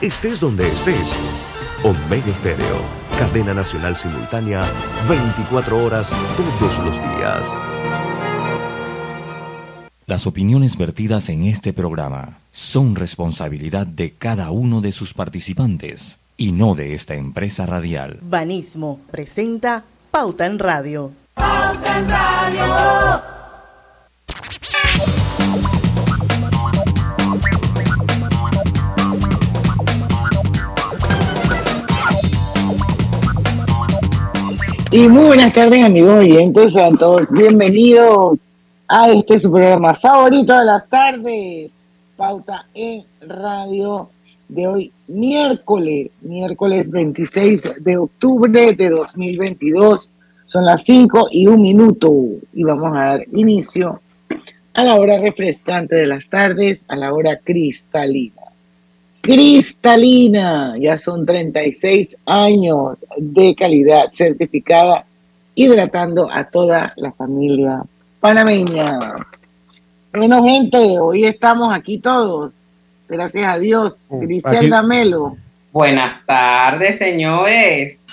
estés donde estés. Omega Estéreo, cadena nacional simultánea, 24 horas todos los días. Las opiniones vertidas en este programa son responsabilidad de cada uno de sus participantes y no de esta empresa radial. Banismo presenta Pauta en Radio. Pauta en Radio. Y muy buenas tardes, amigos oyentes, a todos bienvenidos a este su programa favorito de las tardes, Pauta en Radio de hoy, miércoles, miércoles 26 de octubre de 2022. Son las 5 y un minuto y vamos a dar inicio a la hora refrescante de las tardes, a la hora cristalina. Cristalina, ya son 36 años de calidad certificada, hidratando a toda la familia panameña. Bueno, gente, hoy estamos aquí todos. Gracias a Dios. Griselda Melo. Buenas tardes, señores.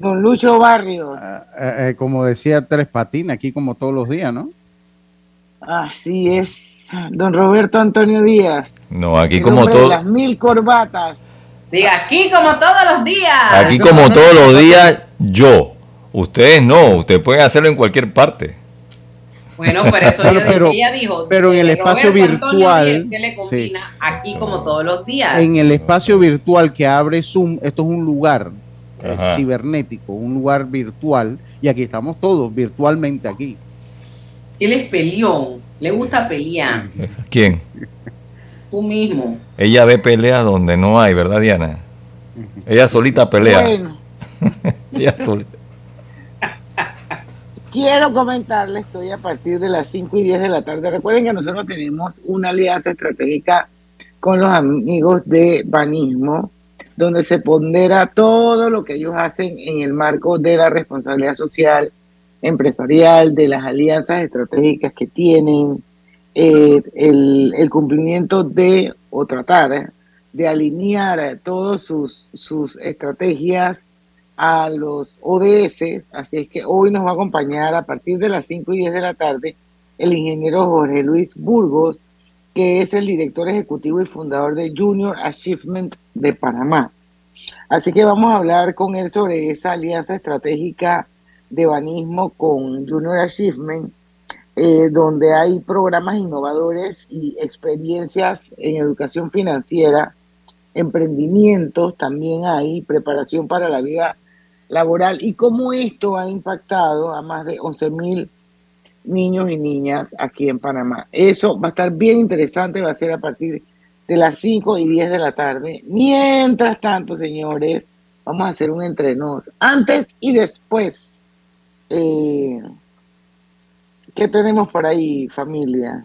Don Lucho Barrios. Ah, eh, eh, como decía Tres Patines, aquí como todos los días, ¿no? Así es. Don Roberto Antonio Díaz. No, aquí el como todo. Las mil corbatas. Diga, aquí como todos los días. Aquí como todos los días, yo. Ustedes no, ustedes pueden hacerlo en cualquier parte. Bueno, por eso Bueno, yo- pero- ella dijo. pero en el espacio Roberto Antonio virtual, Díaz, que le combina aquí como todos los días. En el espacio virtual que abre Zoom, esto es un lugar eh, Ajá. cibernético, un lugar virtual, y aquí estamos todos virtualmente aquí. Él es peleón. Le gusta pelear. ¿Quién? Tú mismo. Ella ve pelea donde no hay, ¿verdad, Diana? Ella solita pelea. Bueno, Ella solita. quiero comentarles que hoy a partir de las 5 y 10 de la tarde, recuerden que nosotros tenemos una alianza estratégica con los amigos de Banismo, donde se pondera todo lo que ellos hacen en el marco de la responsabilidad social, empresarial, de las alianzas estratégicas que tienen, eh, el, cumplimiento de, o tratar de alinear todas sus, sus estrategias a los ODS, así es que hoy nos va a acompañar a partir de las 5 y 10 de la tarde el ingeniero Jorge Luis Burgos, que es el director ejecutivo y fundador de Junior Achievement de Panamá. Así que vamos a hablar con él sobre esa alianza estratégica de banismo con Junior Achievement, eh, donde hay programas innovadores y experiencias en educación financiera, emprendimientos también hay, preparación para la vida laboral y cómo esto ha impactado a más de 11 mil niños y niñas aquí en Panamá. Eso va a estar bien interesante, va a ser a partir de las 5 y 10 de la tarde. Mientras tanto, señores, vamos a hacer un entrenos antes y después. Eh, ¿Qué tenemos por ahí, familia?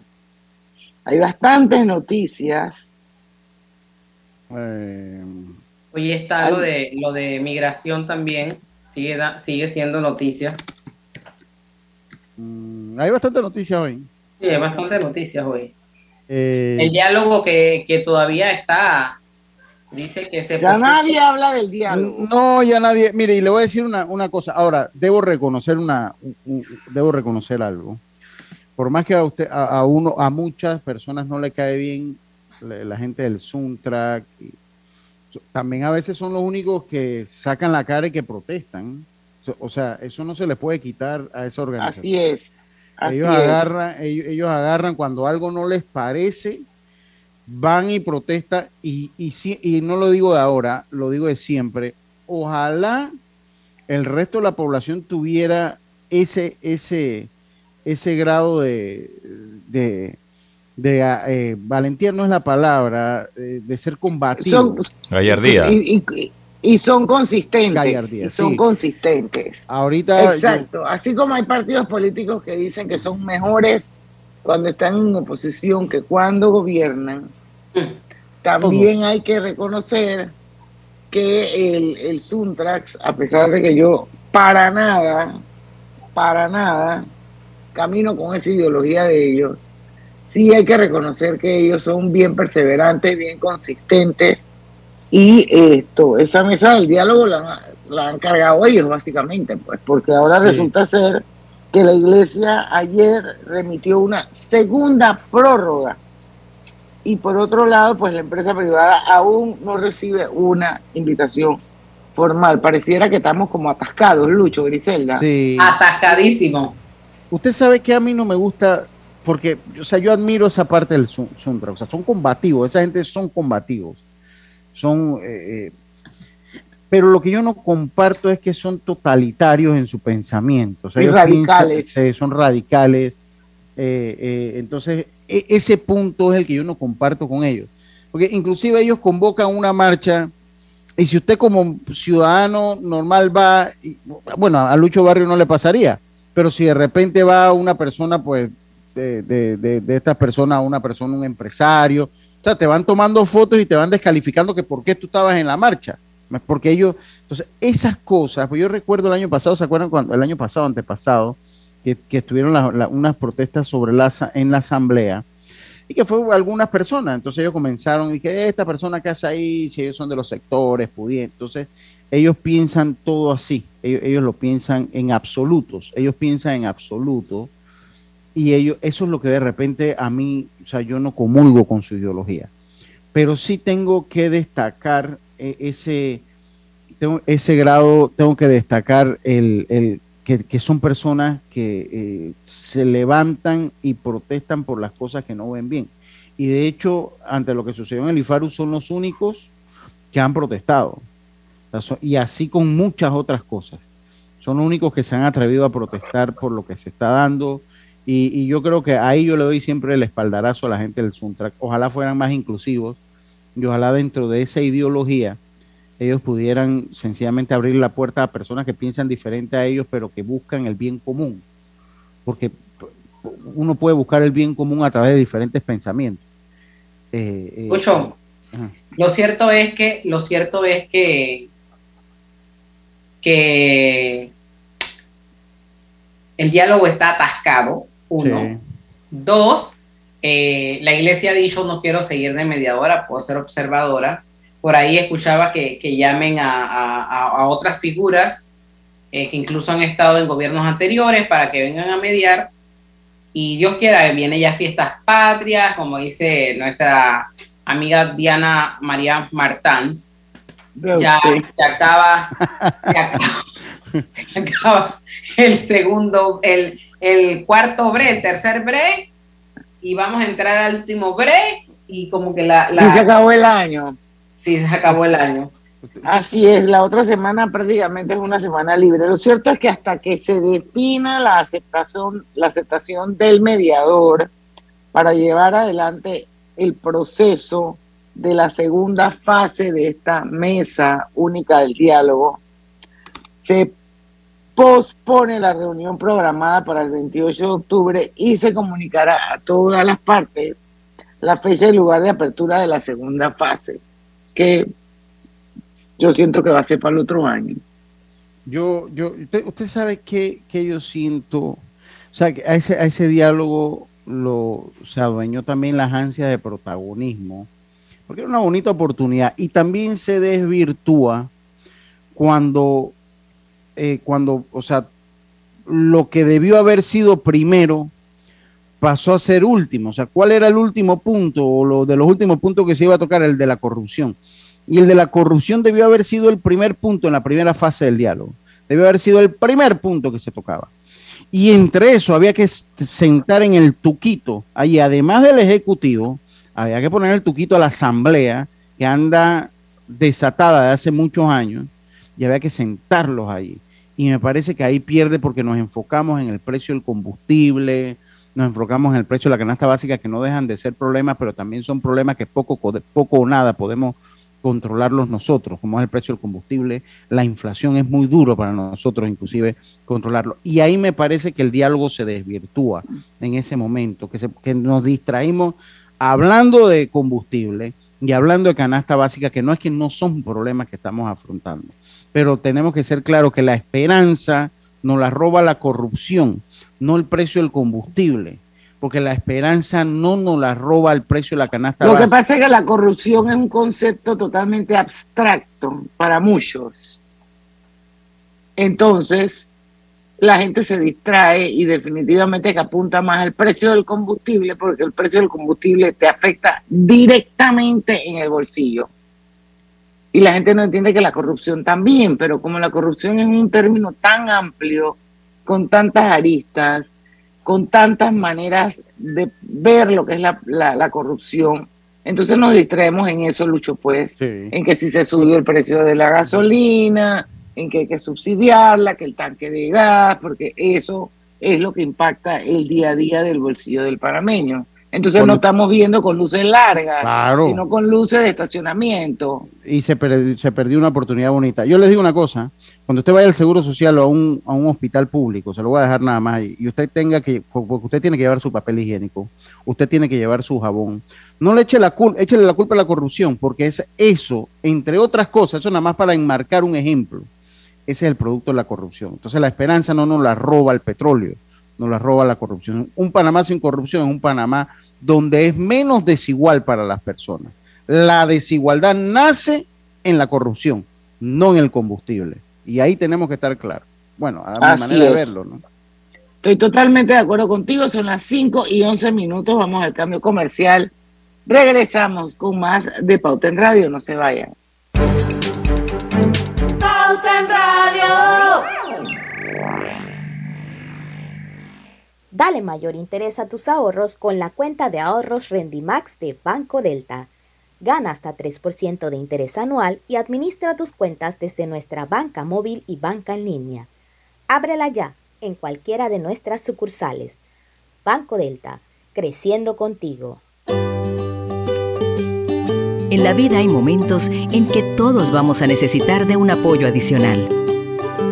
Hay bastantes noticias. Eh, Hoy está lo de lo de migración también. Sigue, da- sigue siendo noticia. mm, hay bastante noticias hoy. Sí, hay bastantes noticias hoy. Eh, El diálogo que, que todavía está. Dice que se. Ya nadie habla del diálogo. no, ya nadie. Mire, y le voy a decir una, una cosa. Ahora, debo reconocer una, un- un- debo reconocer algo. Por más que a usted, a, a uno, a muchas personas no le cae bien la, la gente del Suntrack, también a veces son los únicos que sacan la cara y que protestan. So- O sea, eso no se le puede quitar a esa organización. Así es. Así ellos es. agarran, ellos, ellos agarran cuando algo no les parece, van y protestan, y, y, si- y no lo digo de ahora, lo digo de siempre. Ojalá el resto de la población tuviera ese, ese, ese grado de, de, de, eh, valentía no es la palabra, eh, de ser combativo. Son- Gallardía. Y, y- y son consistentes. Gallardía, y son sí. consistentes. Ahorita Exacto. Así como hay partidos políticos que dicen que son mejores cuando están en oposición que cuando gobiernan, también hay que reconocer que el, el Suntrax, a pesar de que yo para nada, para nada, camino con esa ideología de ellos, sí hay que reconocer que ellos son bien perseverantes, bien consistentes y esto, esa mesa del diálogo la, han cargado ellos básicamente, pues, porque ahora resulta ser que la iglesia ayer remitió una segunda prórroga y por otro lado, pues la empresa privada aún no recibe una invitación formal. Pareciera que estamos como atascados, Lucho, Griselda. Sí. Atascadísimo. Usted sabe que a mí no me gusta, porque, o sea, yo admiro esa parte del Suntra, o sea, son combativos, esa gente son combativos, son, eh, eh, pero lo que yo no comparto es que son totalitarios en su pensamiento, o sea, radicales. son radicales, eh, entonces e, ese punto es el que yo no comparto con ellos, porque inclusive ellos convocan una marcha y si usted como ciudadano normal va, bueno, a Lucho Barrio no le pasaría, pero si de repente va una persona, pues, de, de, de, estas personas, una persona, un empresario, o sea, te van tomando fotos y te van descalificando que por qué tú estabas en la marcha. Porque ellos, entonces, esas cosas, pues yo recuerdo el año pasado, ¿se acuerdan cuando el año pasado, antepasado, que, que estuvieron unas protestas sobre la, en la asamblea? y que fue algunas personas. Entonces ellos comenzaron y que esta persona que hace ahí, si ellos son de los sectores pudientes, entonces ellos piensan todo así, ellos, lo piensan en absolutos, ellos piensan en absoluto y ellos, eso es lo que de repente a mí, o sea, yo no comulgo con su ideología, pero sí tengo que destacar eh, ese, ese grado, tengo que destacar el, que, son personas que eh, se levantan y protestan por las cosas que no ven bien. Y de hecho, ante lo que sucedió en el IFARU, son los únicos que han protestado. Y así con muchas otras cosas. Son los únicos que se han atrevido a protestar por lo que se está dando. Y, yo creo que ahí yo le doy siempre el espaldarazo a la gente del Suntrack. Ojalá fueran más inclusivos y ojalá dentro de esa ideología ellos pudieran sencillamente abrir la puerta a personas que piensan diferente a ellos, pero que buscan el bien común. Porque uno puede buscar el bien común a través de diferentes pensamientos. Eh, eh lo cierto es que, lo cierto es que, que el diálogo está atascado, uno. Dos, eh, la iglesia ha dicho no quiero seguir de mediadora, puedo ser observadora por ahí escuchaba que, llamen a, otras figuras eh, que incluso han estado en gobiernos anteriores para que vengan a mediar. Y Dios quiera, viene ya fiestas patrias, como dice nuestra amiga Diana María Martans. Ya, acaba, acaba, el segundo, el, el cuarto bre, el tercer bre, y vamos a entrar al último bre, y como que la... la y se acabó el año. Sí, se acabó el año. Así es, la otra semana prácticamente es una semana libre. Lo cierto es que hasta que se defina la aceptación, la aceptación del mediador para llevar adelante el proceso de la segunda fase de esta mesa única del diálogo, se pospone la reunión programada para el 28 de octubre y se comunicará a todas las partes la fecha y lugar de apertura de la segunda fase que yo siento que va a ser para el otro año. Yo, yo, usted, sabe que, yo siento, o sea, que a ese, a ese diálogo lo, se adueñó también las ansias de protagonismo, porque era una bonita oportunidad y también se desvirtúa cuando, eh, cuando, o sea, lo que debió haber sido primero pasó a ser último. O sea, ¿cuál era el último punto o lo de los últimos puntos que se iba a tocar? El de la corrupción. Y el de la corrupción debió haber sido el primer punto en la primera fase del diálogo. Debió haber sido el primer punto que se tocaba. Y entre eso había que sentar en el tuquito, ahí además del Ejecutivo, había que poner el tuquito a la Asamblea, que anda desatada de hace muchos años, y había que sentarlos ahí. Y me parece que ahí pierde porque nos enfocamos en el precio del combustible, nos enfocamos en el precio de la canasta básica, que no dejan de ser problemas, pero también son problemas que poco, poco o nada podemos controlarlos nosotros, como es el precio del combustible, la inflación es muy duro para nosotros inclusive controlarlo. Y ahí me parece que el diálogo se desvirtúa en ese momento, que, que nos distraímos hablando de combustible y hablando de canasta básica, que no es que no son problemas que estamos afrontando, pero tenemos que ser claros que la esperanza nos la roba la corrupción no el precio del combustible. porque la esperanza no nos la roba el precio de la canasta. Lo que pasa es que la corrupción es un concepto totalmente abstracto para muchos. Entonces, la gente se distrae y definitivamente que apunta más al precio del combustible porque el precio del combustible te afecta directamente en el bolsillo. Y la gente no entiende que la corrupción también, pero como la corrupción es un término tan amplio, con tantas aristas, con tantas maneras de ver lo que es la, corrupción, entonces nos distraemos en eso, Lucho, pues, en que si se subió el precio de la gasolina, en que hay que subsidiarla, que el tanque de gas, porque eso es lo que impacta el día a día del bolsillo del panameño. Entonces no estamos viendo con luces largas, sino con luces de estacionamiento. Y se, se perdió una oportunidad bonita. Yo les digo una cosa, cuando usted vaya al Seguro Social o a un, a un hospital público, se lo voy a dejar nada más, y usted tenga que, porque usted tiene que llevar su papel higiénico, usted tiene que llevar su jabón, no le eche la culpa, échele la culpa a la corrupción, porque es eso, entre otras cosas, eso nada más para enmarcar un ejemplo ese es el producto de la corrupción. Entonces la esperanza no nos la roba el petróleo, nos la roba la corrupción. Un Panamá sin corrupción es un Panamá donde es menos desigual para las personas. La desigualdad nace en la corrupción, no en el combustible. Y ahí tenemos que estar claros. Bueno, a mi manera de verlo, ¿no? Estoy totalmente de acuerdo contigo. Son las 5 y 11 minutos. Vamos al cambio comercial. Regresamos con más de Pauta en Radio. No se vayan. Dale mayor interés a tus ahorros con la cuenta de ahorros Rendimax de Banco Delta. Gana hasta 3% de interés anual y administra tus cuentas desde nuestra banca móvil y banca en línea. Ábrela ya en cualquiera de nuestras sucursales. Banco Delta, creciendo contigo. En la vida hay momentos en que todos vamos a necesitar de un apoyo adicional.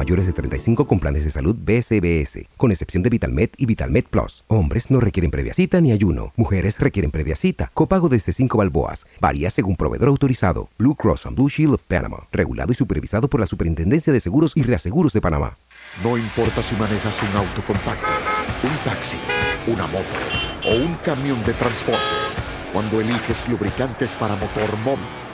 mayores de 35 con planes de salud BCBS, con excepción de VitalMed y VitalMed Plus. Hombres no requieren previa cita ni ayuno. Mujeres requieren previa cita. Copago desde 5 balboas. Varía según proveedor autorizado. Blue Cross and Blue Shield of Panama regulado y supervisado por la Superintendencia de Seguros y Reaseguros de Panamá. No importa si manejas un auto compacto, un taxi, una moto o un camión de transporte, cuando eliges lubricantes para motor móvil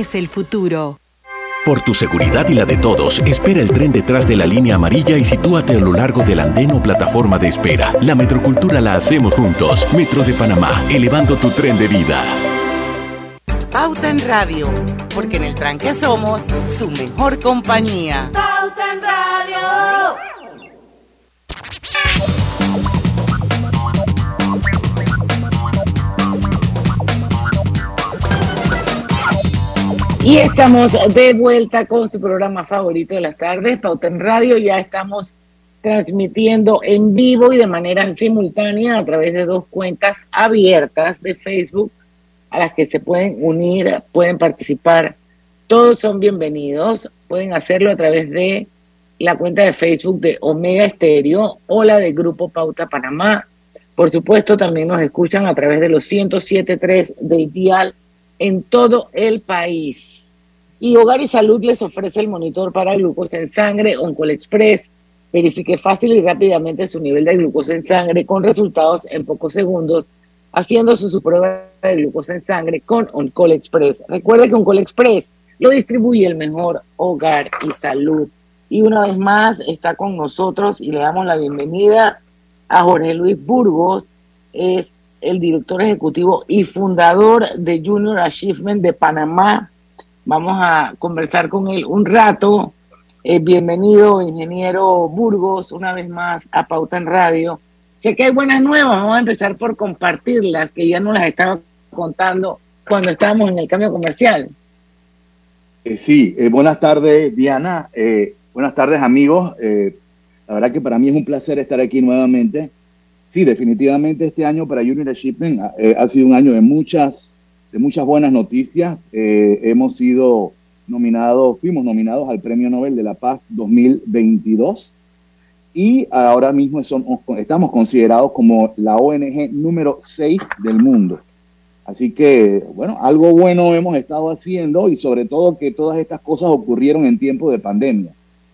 es el futuro. Por tu seguridad y la de todos, espera el tren detrás de la línea amarilla y sitúate a lo largo del andén o plataforma de espera. La metrocultura la hacemos juntos. Metro de Panamá, elevando tu tren de vida. Pauta en Radio, porque en el tranque somos su mejor compañía. Pauta en Radio. Y estamos de vuelta con su programa favorito de las tardes, Pauta en Radio. Ya estamos transmitiendo en vivo y de manera simultánea a través de dos cuentas abiertas de Facebook a las que se pueden unir, pueden participar. Todos son bienvenidos. Pueden hacerlo a través de la cuenta de Facebook de Omega Estéreo o la de Grupo Pauta Panamá. Por supuesto, también nos escuchan a través de los 107.3 del dial en todo el país. Y Hogar y Salud les ofrece el monitor para glucosa en sangre Oncol Express. Verifique fácil y rápidamente su nivel de glucosa en sangre con resultados en pocos segundos, haciendo su prueba de glucosa en sangre con Oncol Express. Recuerde que Oncol Express lo distribuye el mejor Hogar y Salud. Y una vez más está con nosotros y le damos la bienvenida a Jorge Luis Burgos, es el director ejecutivo y fundador de Junior Achievement de Panamá. Vamos a conversar con él un rato. Eh, bienvenido, ingeniero Burgos, una vez más a Pauta en Radio. Sé que hay buenas nuevas, vamos a empezar por compartirlas, que ya no las estaba contando cuando estábamos en el cambio comercial. Eh, sí, eh, buenas tardes, Diana. buenas tardes, amigos. la verdad que para mí es un placer estar aquí nuevamente sí, definitivamente este año para Junior Shipping ha sido un año de muchas, de muchas buenas noticias. Eh, hemos sido nominados, fuimos nominados al Premio Nobel de la Paz 2022 y ahora mismo estamos considerados como la ONG número 6 del mundo. Así que, bueno, algo bueno hemos estado haciendo y sobre todo que todas estas cosas ocurrieron en tiempo de pandemia.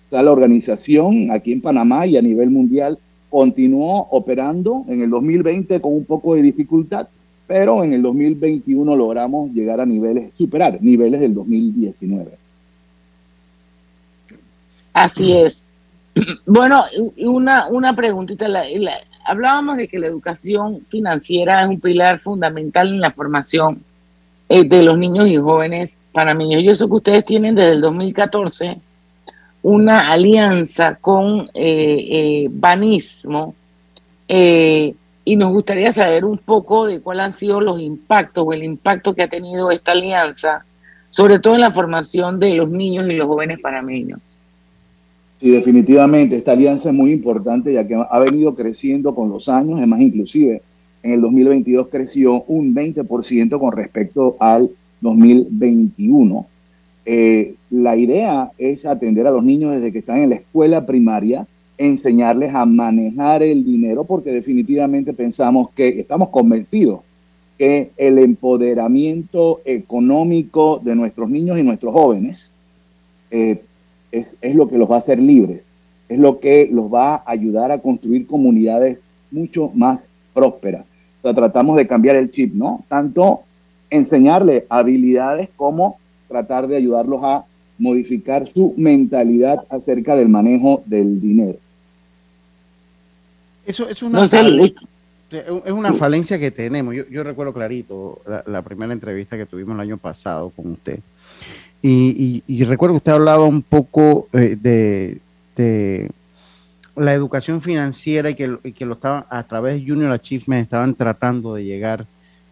O sea, la organización aquí en Panamá y a nivel mundial continuó operando en el 2020 con un poco de dificultad, pero en el 2021 logramos llegar a niveles, superar niveles del 2019. Así es. Bueno, una, una preguntita. hablábamos de que la educación financiera es un pilar fundamental en la formación eh, de los niños y jóvenes panameños. Yo sé que ustedes tienen desde el 2014 una alianza con eh, eh, Banismo eh, y nos gustaría saber un poco de cuáles han sido los impactos o el impacto que ha tenido esta alianza, sobre todo en la formación de los niños y los jóvenes panameños. Sí, definitivamente, esta alianza es muy importante ya que ha venido creciendo con los años, es más, inclusive en el 2022 creció un 20% con respecto al 2021. Eh, la idea es atender a los niños desde que están en la escuela primaria, enseñarles a manejar el dinero, porque definitivamente pensamos que estamos convencidos que el empoderamiento económico de nuestros niños y nuestros jóvenes eh, es, es lo que los va a hacer libres, es lo que los va a ayudar a construir comunidades mucho más prósperas. Tratamos de cambiar el chip, ¿no? Tanto enseñarles habilidades como tratar de ayudarlos a modificar su mentalidad acerca del manejo del dinero. Eso es una, es una falencia que tenemos. Yo, recuerdo clarito la, primera entrevista que tuvimos el año pasado con usted. Y, recuerdo que usted hablaba un poco eh, de, la educación financiera y que, y que lo estaban a través de Junior Achievement estaban tratando de llegar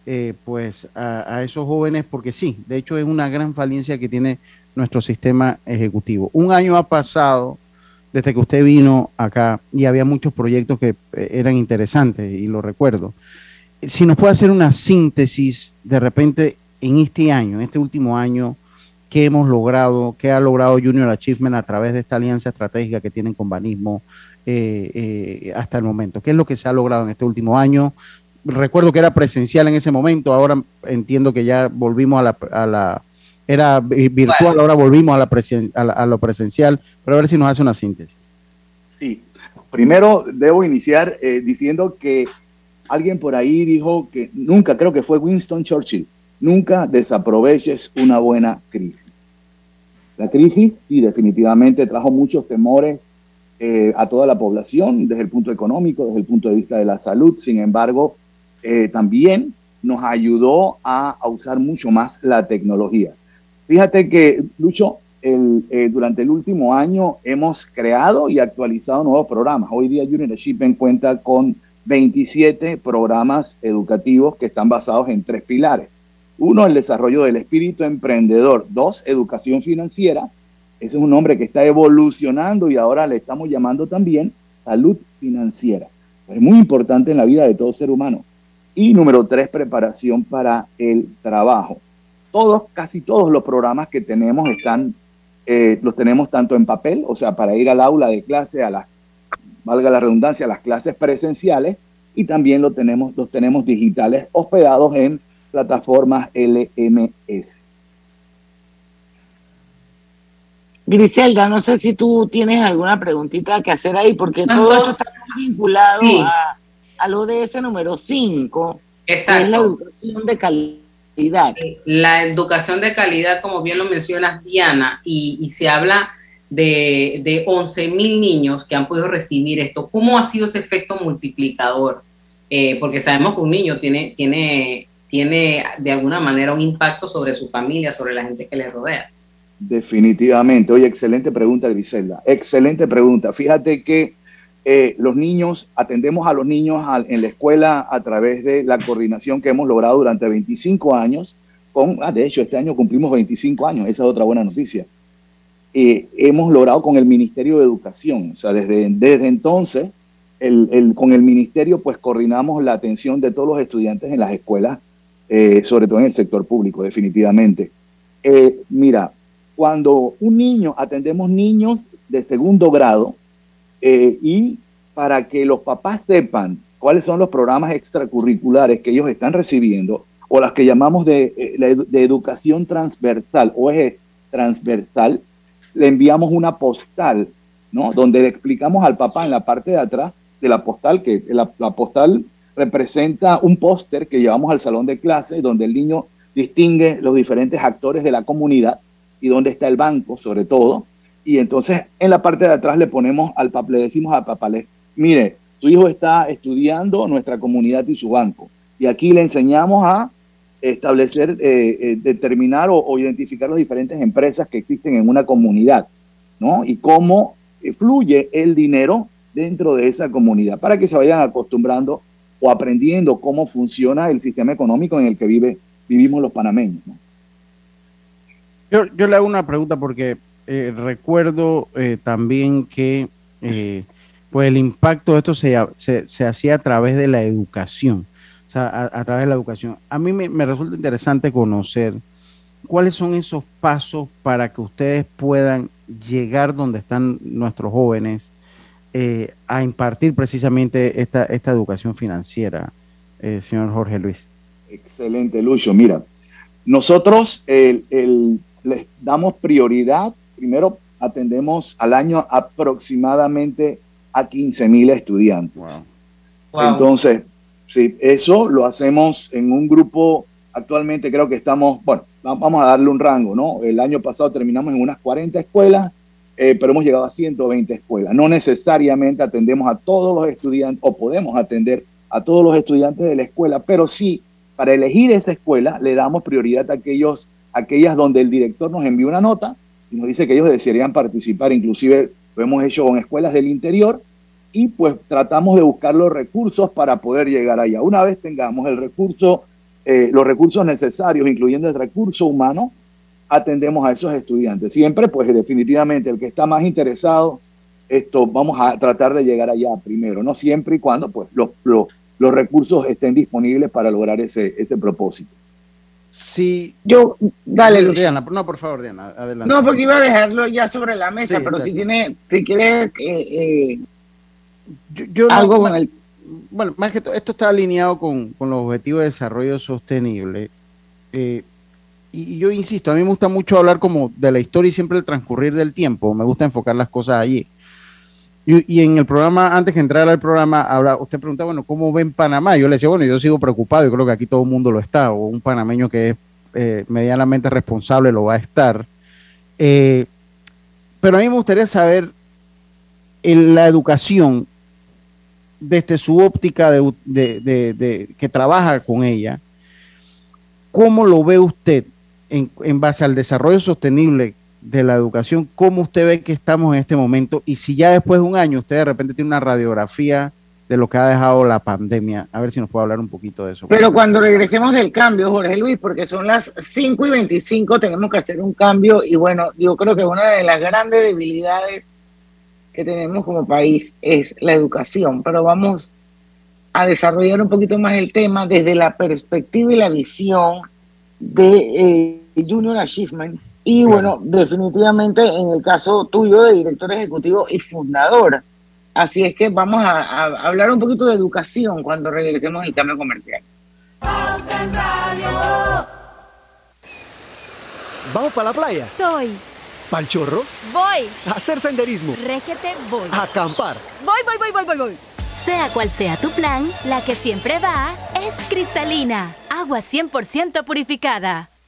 eh, pues a, esos jóvenes, porque sí, de hecho es una gran falencia que tiene nuestro sistema ejecutivo. Un año ha pasado desde que usted vino acá y había muchos proyectos que eh, eran interesantes y lo recuerdo. Si nos puede hacer una síntesis de repente en este año, en este último año, qué hemos logrado, qué ha logrado Junior Achievement a través de esta alianza estratégica que tienen con Banismo eh, eh, hasta el momento. ¿Qué es lo que se ha logrado en este último año? Recuerdo que era presencial en ese momento, ahora entiendo que ya volvimos a la... A la era virtual, ahora volvimos a, la a, lo presencial, pero a ver si nos hace una síntesis. Sí, primero debo iniciar eh, diciendo que alguien por ahí dijo que nunca, creo que fue Winston Churchill, nunca desaproveches una buena crisis. La crisis, sí, definitivamente trajo muchos temores eh, a toda la población desde el punto económico, desde el punto de vista de la salud. Sin embargo, eh, también nos ayudó a, usar mucho más la tecnología. Fíjate que, Lucho, eh, durante el último año hemos creado y actualizado nuevos programas. Hoy día Junior Shipping cuenta con 27 programas educativos que están basados en tres pilares. Uno, el desarrollo del espíritu emprendedor. Dos, educación financiera. Ese es un nombre que está evolucionando y ahora le estamos llamando también salud financiera. Es muy importante en la vida de todo ser humano. Y número tres, preparación para el trabajo. Todos, casi todos los programas que tenemos están, eh, los tenemos tanto en papel, o sea, para ir al aula de clase, a las, valga la redundancia, a las clases presenciales, y también lo tenemos, los tenemos digitales hospedados en plataformas LMS. Griselda, no sé si tú tienes alguna preguntita que hacer ahí, porque todo esto está vinculado a, al ODS número 5, que es la educación de calidad. Eh, la educación de calidad, como bien lo mencionas, Diana, y, se habla de, de 11 mil niños que han podido recibir esto. ¿Cómo ha sido ese efecto multiplicador? Eh, porque sabemos que un niño tiene, tiene, tiene de alguna manera un impacto sobre su familia, sobre la gente que le rodea. Definitivamente. Oye, excelente pregunta, Griselda. Excelente pregunta. Fíjate que eh, los niños, atendemos a los niños en la escuela a través de la coordinación que hemos logrado durante 25 años. Con, ah, de hecho, este año cumplimos 25 años, esa es otra buena noticia. Eh, hemos logrado con el Ministerio de Educación, o sea, desde, desde entonces, el, con el Ministerio, pues coordinamos la atención de todos los estudiantes en las escuelas, eh, sobre todo en el sector público, definitivamente. mira, cuando un niño, atendemos niños de segundo grado eh, y para que los papás sepan cuáles son los programas extracurriculares que ellos están recibiendo o las que llamamos de, eh, de educación transversal o eje transversal, le enviamos una postal, ¿no? Donde le explicamos al papá en la parte de atrás de la postal, que la, postal representa un póster que llevamos al salón de clase, donde el niño distingue los diferentes actores de la comunidad y dónde está el banco, sobre todo. Y entonces en la parte de atrás le ponemos al papá, le decimos al papá, mire, tu hijo está estudiando nuestra comunidad y su banco. Y aquí le enseñamos a establecer, eh, eh, determinar o, identificar las diferentes empresas que existen en una comunidad, ¿no? Y cómo eh, fluye el dinero dentro de esa comunidad, para que se vayan acostumbrando o aprendiendo cómo funciona el sistema económico en el que vive, vivimos los panameños. ¿no? Yo le hago una pregunta porque eh, recuerdo eh, también que eh, pues el impacto de esto se, se, hacía a través de la educación, o sea, a, través de la educación. A mí me, me, resulta interesante conocer cuáles son esos pasos para que ustedes puedan llegar donde están nuestros jóvenes a impartir precisamente esta, esta educación financiera, señor Jorge Luis. Excelente, Lucho. Mira, nosotros el, el les damos prioridad. Primero atendemos al año aproximadamente a 15 mil estudiantes. Entonces, sí, eso lo hacemos en un grupo, actualmente creo que estamos, bueno, vamos a darle un rango, ¿no? El año pasado terminamos en unas 40 escuelas, eh, pero hemos llegado a 120 escuelas. No necesariamente atendemos a todos los estudiantes o podemos atender a todos los estudiantes de la escuela, pero sí, para elegir esa escuela le damos prioridad a aquellos aquellas donde el director nos envió una nota y nos dice que ellos desearían participar, inclusive lo hemos hecho con escuelas del interior y pues tratamos de buscar los recursos para poder llegar allá. Una vez tengamos el recurso, eh, los recursos necesarios, incluyendo el recurso humano, atendemos a esos estudiantes. Siempre, pues definitivamente, el que está más interesado, esto vamos a tratar de llegar allá primero, no siempre y cuando pues los, los, los recursos estén disponibles para lograr ese, ese propósito. Sí. Yo, dale, Luis. Diana, no, por favor, Diana, adelante. No, porque iba a dejarlo ya sobre la mesa, pero si tiene, si quieres eh, eh, yo, algo no, con el... Bueno, más que todo, esto está alineado con, con los objetivos de desarrollo sostenible. Eh, y yo insisto, a mí me gusta mucho hablar como de la historia y siempre el transcurrir del tiempo. Me gusta enfocar las cosas allí. Y, en el programa, antes que entrara al programa, habla, usted pregunta, bueno, ¿cómo ven Panamá? Yo le decía, bueno, yo sigo preocupado y creo que aquí todo el mundo lo está, o un panameño que es eh, medianamente responsable lo va a estar. Eh, pero a mí me gustaría saber en la educación, desde su óptica de, que trabaja con ella, ¿cómo lo ve usted en base al desarrollo sostenible de la educación, cómo usted ve que estamos en este momento y si ya después de un año usted de repente tiene una radiografía de lo que ha dejado la pandemia. A ver si nos puede hablar un poquito de eso. Pero cuando regresemos del cambio, Jorge Luis, porque son las 5 y 25, tenemos que hacer un cambio y bueno, yo creo que una de las grandes debilidades que tenemos como país es la educación, pero vamos a desarrollar un poquito más el tema desde la perspectiva y la visión de eh, Junior Achievement y bueno, definitivamente en el caso tuyo de director ejecutivo y fundador. Así es que vamos a, a hablar un poquito de educación cuando regresemos al cambio comercial. ¿Vamos para la playa? Soy. ¿Pal chorro? Voy. A hacer senderismo. Régete, voy. A acampar. Voy, voy, voy, voy, voy, voy. Sea cual sea tu plan, la que siempre va es cristalina. Agua 100% purificada.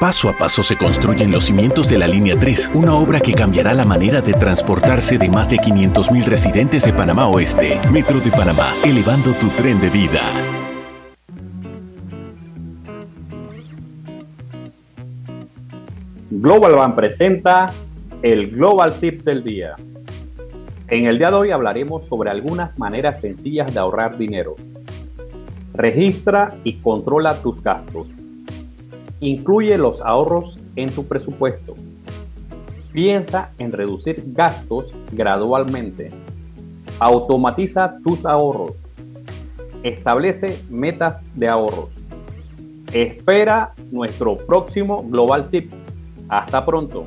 Paso a paso se construyen los cimientos de la Línea 3, una obra que cambiará la manera de transportarse de más de 500.000 residentes de Panamá Oeste. Metro de Panamá, elevando tu tren de vida. Global Bank presenta el Global Tip del día. En el día de hoy hablaremos sobre algunas maneras sencillas de ahorrar dinero. Registra y controla tus gastos. Incluye los ahorros en tu presupuesto. Piensa en reducir gastos gradualmente. Automatiza tus ahorros. Establece metas de ahorros. Espera nuestro próximo Global Tip. Hasta pronto.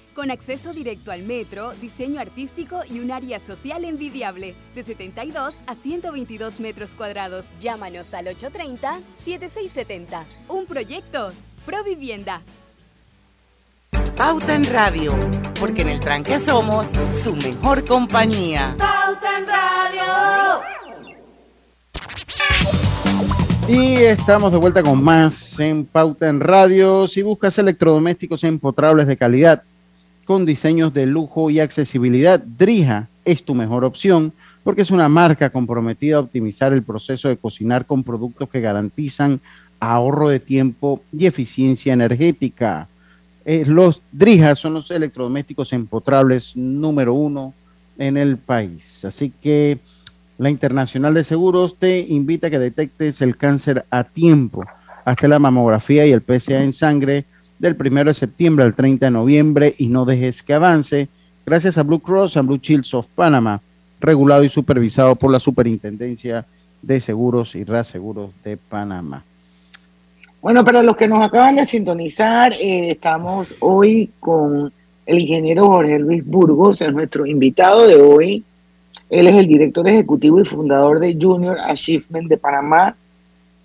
con acceso directo al metro, diseño artístico y un área social envidiable, de 72 a 122 metros cuadrados. Llámanos al 830-7670. Un proyecto, Provivienda. Pauta en Radio, porque en el tranque somos su mejor compañía. Pauta en Radio. Y estamos de vuelta con más en Pauta en Radio. Si buscas electrodomésticos empotrables de calidad, con diseños de lujo y accesibilidad, Drija es tu mejor opción porque es una marca comprometida a optimizar el proceso de cocinar con productos que garantizan ahorro de tiempo y eficiencia energética. Eh, los Drijas son los electrodomésticos empotrables número uno en el país. Así que la Internacional de Seguros te invita a que detectes el cáncer a tiempo, hasta la mamografía y el PSA en sangre del 1 de septiembre al 30 de noviembre y no dejes que avance gracias a Blue Cross and Blue Shields of Panama, regulado y supervisado por la Superintendencia de Seguros y Reaseguros de Panamá. Bueno, para los que nos acaban de sintonizar, eh, estamos hoy con el ingeniero Jorge Luis Burgos, es nuestro invitado de hoy. Él es el director ejecutivo y fundador de Junior Achievement de Panamá.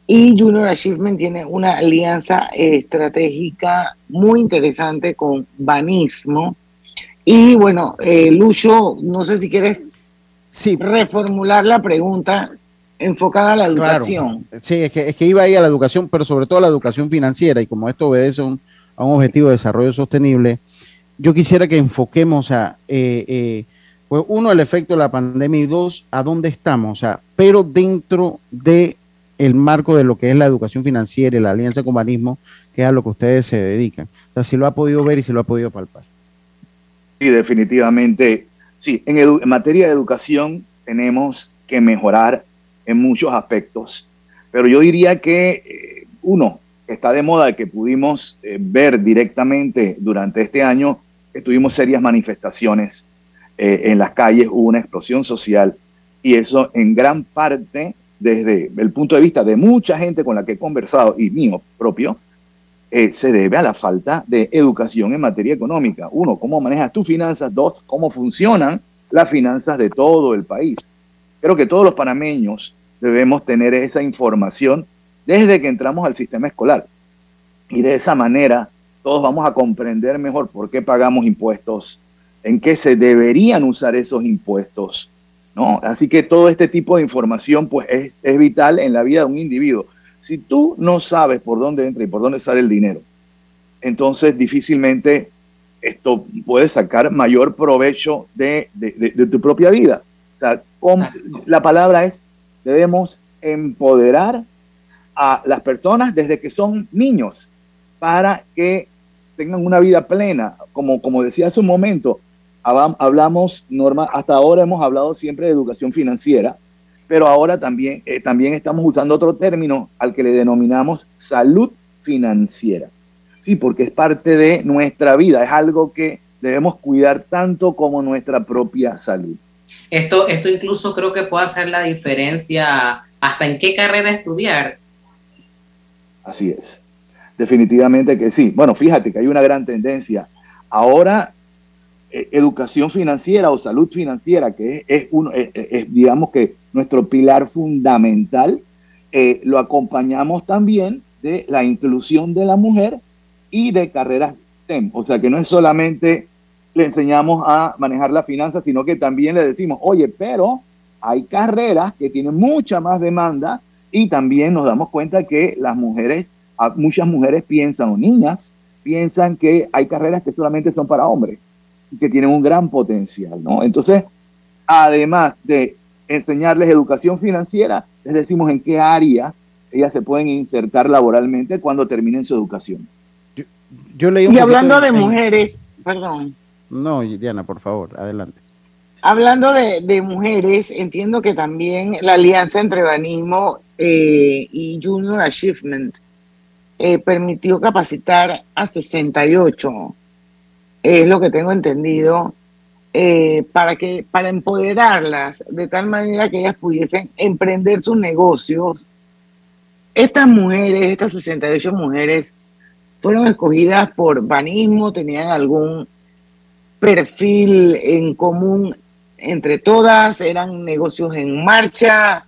Y Junior Achievement tiene una alianza estratégica muy interesante con Banismo. Y bueno, eh, Lucho, no sé si quieres reformular la pregunta enfocada a la educación. Sí, es que, es que iba ahí a la educación, pero sobre todo a la educación financiera, y como esto obedece a un objetivo de desarrollo sostenible, yo quisiera que enfoquemos a, eh, eh, pues uno, el efecto de la pandemia y dos, a dónde estamos, o sea, pero dentro de el marco de lo que es la educación financiera y la alianza con Banismo, que es a lo que ustedes se dedican. O sea, si lo ha podido ver y si lo ha podido palpar. Sí, definitivamente. Sí, en, en materia de educación tenemos que mejorar en muchos aspectos. Pero yo diría que, eh, uno, está de moda que pudimos eh, ver directamente durante este año, que tuvimos serias manifestaciones eh, en las calles, hubo una explosión social y eso en gran parte desde el punto de vista de mucha gente con la que he conversado y mío propio, se debe a la falta de educación en materia económica. Uno, cómo manejas tus finanzas. Dos, cómo funcionan las finanzas de todo el país. Creo que todos los panameños debemos tener esa información desde que entramos al sistema escolar. Y de esa manera todos vamos a comprender mejor por qué pagamos impuestos, en qué se deberían usar esos impuestos. ¿No? Así que todo este tipo de información pues, es, es vital en la vida de un individuo. Si tú no sabes por dónde entra y por dónde sale el dinero, entonces difícilmente esto puede sacar mayor provecho de, de, tu propia vida. O sea, la palabra es debemos empoderar a las personas desde que son niños para que tengan una vida plena. Como, como decía hace un momento, hablamos, Norma, hasta ahora hemos hablado siempre de educación financiera, pero ahora también, eh, también estamos usando otro término al que le denominamos salud financiera. Sí, porque es parte de nuestra vida, es algo que debemos cuidar tanto como nuestra propia salud. Esto, esto incluso creo que puede hacer la diferencia hasta en qué carrera estudiar. Así es. Definitivamente que sí. Bueno, fíjate que hay una gran tendencia. Ahora, eh, educación financiera o salud financiera, que es, uno, es, digamos que nuestro pilar fundamental, eh, lo acompañamos también de la inclusión de la mujer y de carreras STEM. O sea, que no es solamente le enseñamos a manejar la finanza, sino que también le decimos, oye, pero hay carreras que tienen mucha más demanda y también nos damos cuenta que las mujeres, muchas mujeres piensan, o niñas, piensan que hay carreras que solamente son para hombres que tienen un gran potencial, ¿no? Entonces, además de enseñarles educación financiera, les decimos en qué área ellas se pueden insertar laboralmente cuando terminen su educación. Yo, leí y hablando de mujeres, perdón, no, Diana, por favor, adelante. Hablando de, mujeres, entiendo que también la alianza entre Banismo eh, y Junior Achievement eh, permitió capacitar a 68, es lo que tengo entendido, eh, para, que, para empoderarlas de tal manera que ellas pudiesen emprender sus negocios. Estas mujeres, estas 68 mujeres, fueron escogidas por Banismo, tenían algún perfil en común entre todas, eran negocios en marcha.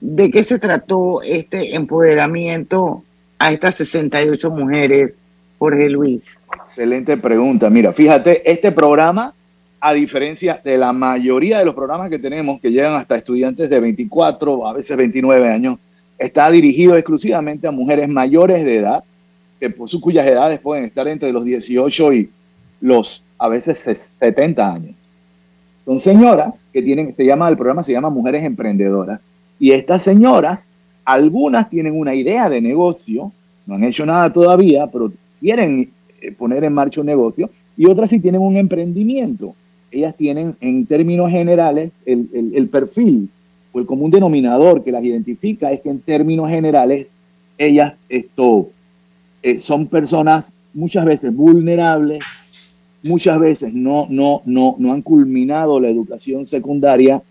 ¿De qué se trató este empoderamiento a estas 68 mujeres, Jorge Luis? Excelente pregunta. Mira, fíjate, este programa, a diferencia de la mayoría de los programas que tenemos, que llegan hasta estudiantes de 24, a veces 29 años, está dirigido exclusivamente a mujeres mayores de edad, que por sus cuyas edades pueden estar entre los 18 y los a veces 70 años. Son señoras que tienen, se llama, el programa se llama Mujeres Emprendedoras, y estas señoras algunas tienen una idea de negocio, no han hecho nada todavía, pero quieren poner en marcha un negocio, y otras sí tienen un emprendimiento. Ellas tienen, en términos generales, el, el, el perfil o el común denominador que las identifica es que en términos generales, ellas esto, eh, son personas muchas veces vulnerables, muchas veces no, no, no, no han culminado la educación secundaria,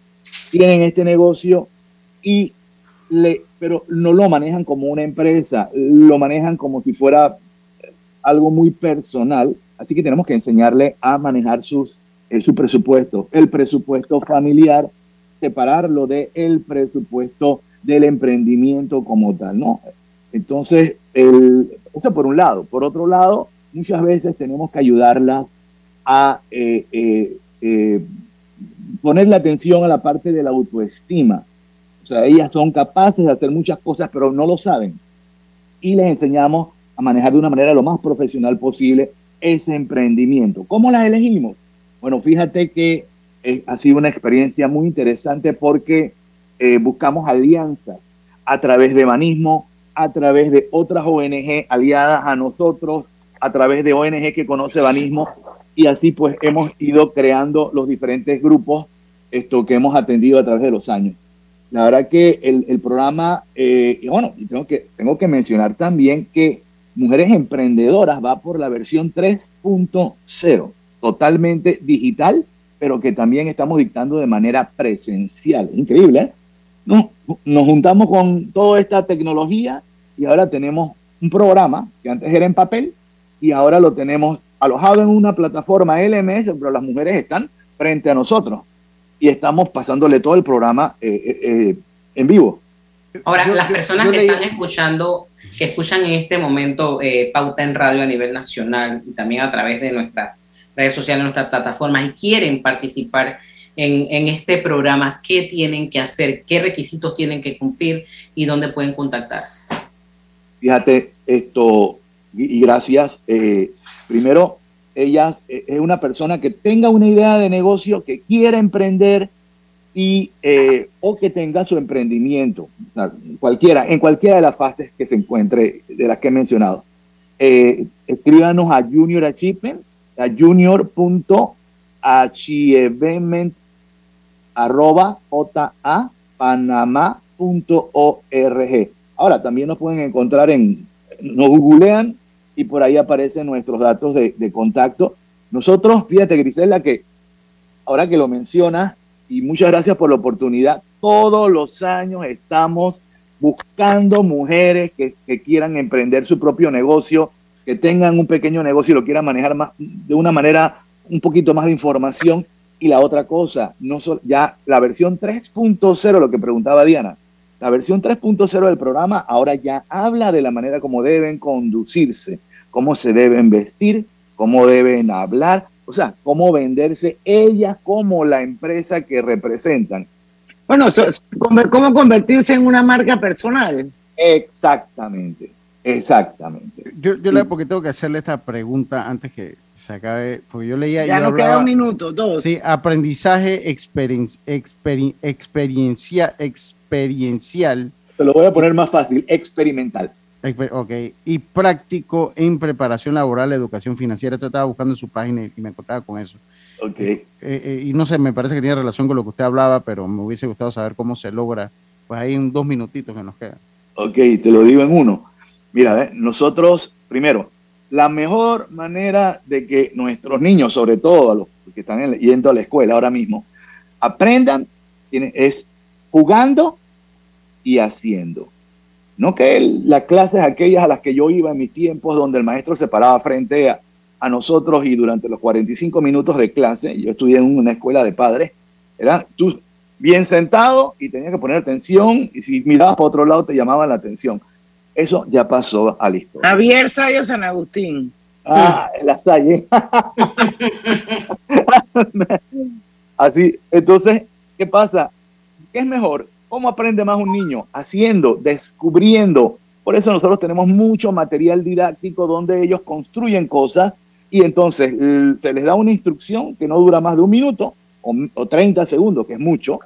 tienen este negocio y le, pero no lo manejan como una empresa, lo manejan como si fuera algo muy personal. Así que tenemos que enseñarle a manejar sus, eh, su presupuesto, el presupuesto familiar, separarlo del el presupuesto del emprendimiento como tal, ¿no? Entonces, el, esto por un lado. Por otro lado, muchas veces tenemos que ayudarlas a eh, eh, eh, poner la atención a la parte de la autoestima. O sea, ellas son capaces de hacer muchas cosas, pero no lo saben. Y les enseñamos a manejar de una manera lo más profesional posible ese emprendimiento. ¿Cómo las elegimos? Bueno, fíjate que ha sido una experiencia muy interesante porque buscamos alianzas a través de Banismo, a través de otras ONG aliadas a nosotros, a través de ONG que conoce Banismo, y así pues hemos ido creando los diferentes grupos esto que hemos atendido a través de los años. La verdad que el, el programa, eh, y bueno, tengo que, tengo que mencionar también que Mujeres Emprendedoras va por la versión 3.0, totalmente digital, pero que también estamos dictando de manera presencial. Increíble, ¿eh? Nos, nos juntamos con toda esta tecnología y ahora tenemos un programa que antes era en papel y ahora lo tenemos alojado en una plataforma LMS, pero las mujeres están frente a nosotros y estamos pasándole todo el programa eh, eh, eh, en vivo. Ahora, las personas que están escuchando, que escuchan en este momento Pauta en Radio a nivel nacional y también a través de nuestras redes sociales, nuestras plataformas y quieren participar en, este programa, ¿qué tienen que hacer? ¿Qué requisitos tienen que cumplir y dónde pueden contactarse? Fíjate, esto, y, gracias. primero, ella es una persona que tenga una idea de negocio, que quiera emprender y eh, o que tenga su emprendimiento, cualquiera, en cualquiera de las fases que se encuentre de las que he mencionado. Eh, escríbanos a Junior Achievement, a junior.achievement arroba j panamá.org. Ahora, también nos pueden encontrar en, nos googlean y por ahí aparecen nuestros datos de, de contacto. Nosotros, fíjate Grisela, que ahora que lo mencionas, y muchas gracias por la oportunidad, todos los años estamos buscando mujeres que, quieran emprender su propio negocio, que tengan un pequeño negocio y lo quieran manejar más, de una manera un poquito más de información. Y la otra cosa, no ya la versión 3.0, lo que preguntaba Diana, la versión 3.0 del programa ahora ya habla de la manera como deben conducirse cómo se deben vestir, cómo deben hablar, o sea, cómo venderse ellas como la empresa que representan. Bueno, cómo convertirse en una marca personal. Exactamente, exactamente. Yo, yo le porque tengo que hacerle esta pregunta antes que se acabe, porque yo leía... Ya yo nos hablaba, queda un minuto, dos. Sí, aprendizaje experien, experien, experiencia, experiencial. Te lo voy a poner más fácil, experimental. Ok, y práctico en preparación laboral, educación financiera. Esto estaba buscando en su página y me encontraba con eso. Ok. Eh, eh, y no sé, me parece que tiene relación con lo que usted hablaba, pero me hubiese gustado saber cómo se logra. Pues hay un dos minutitos que nos quedan. Ok, te lo digo en uno. Mira, ¿eh? nosotros, primero, la mejor manera de que nuestros niños, sobre todo a los que están yendo a la escuela ahora mismo, aprendan es jugando y haciendo. No que las clases aquellas a las que yo iba en mis tiempos, donde el maestro se paraba frente a, a nosotros y durante los 45 minutos de clase, yo estudié en una escuela de padres, era tú bien sentado y tenías que poner atención y si mirabas para otro lado te llamaban la atención. Eso ya pasó a la historia. Javier Sayo San Agustín. Ah, la Salle. Así, entonces, ¿qué pasa? ¿Qué es mejor? ¿Cómo aprende más un niño? Haciendo, descubriendo. Por eso nosotros tenemos mucho material didáctico donde ellos construyen cosas y entonces se les da una instrucción que no dura más de un minuto o, o 30 segundos, que es mucho,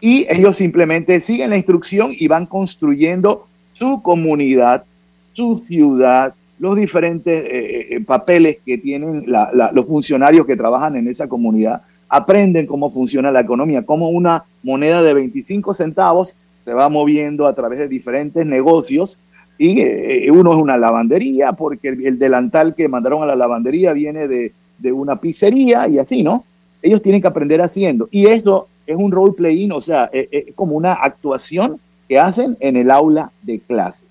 y ellos simplemente siguen la instrucción y van construyendo su comunidad, su ciudad, los diferentes eh, eh, papeles que tienen los funcionarios que trabajan en esa comunidad, aprenden cómo funciona la economía, cómo una moneda de 25 centavos se va moviendo a través de diferentes negocios y eh, uno es una lavandería porque el, delantal que mandaron a la lavandería viene de, de una pizzería y así, ¿no? Ellos tienen que aprender haciendo y eso es un role playing, o sea, es, como una actuación que hacen en el aula de clases.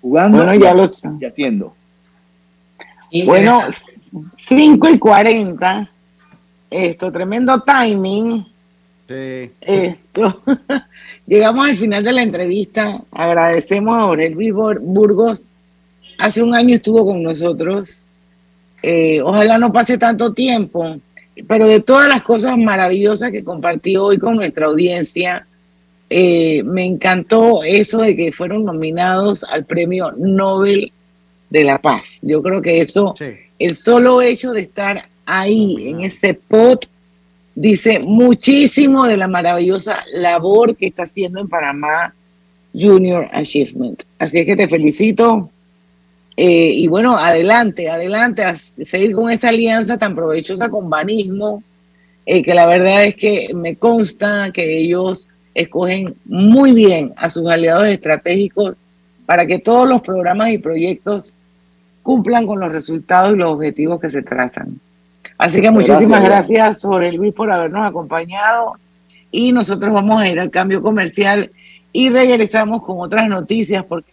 Jugando bueno, ya los... y haciendo. Bueno, 5 y 40. Esto, tremendo timing. Sí. Esto. Llegamos al final de la entrevista. Agradecemos a Aurel Burgos. Hace un año estuvo con nosotros. Eh, ojalá no pase tanto tiempo pero de todas las cosas maravillosas que compartió hoy con nuestra audiencia, eh, me encantó eso de que fueron nominados al Premio Nobel de la Paz. Yo creo que eso, el solo hecho de estar ahí en ese pot, dice muchísimo de la maravillosa labor que está haciendo en Panamá Junior Achievement. Así es que te felicito eh, y bueno, adelante, adelante, a seguir con esa alianza tan provechosa con Banismo, eh, que la verdad es que me consta que ellos escogen muy bien a sus aliados estratégicos para que todos los programas y proyectos cumplan con los resultados y los objetivos que se trazan. Así que muchísimas gracias, sobre Luis, por habernos acompañado. Y nosotros vamos a ir al cambio comercial y regresamos con otras noticias porque...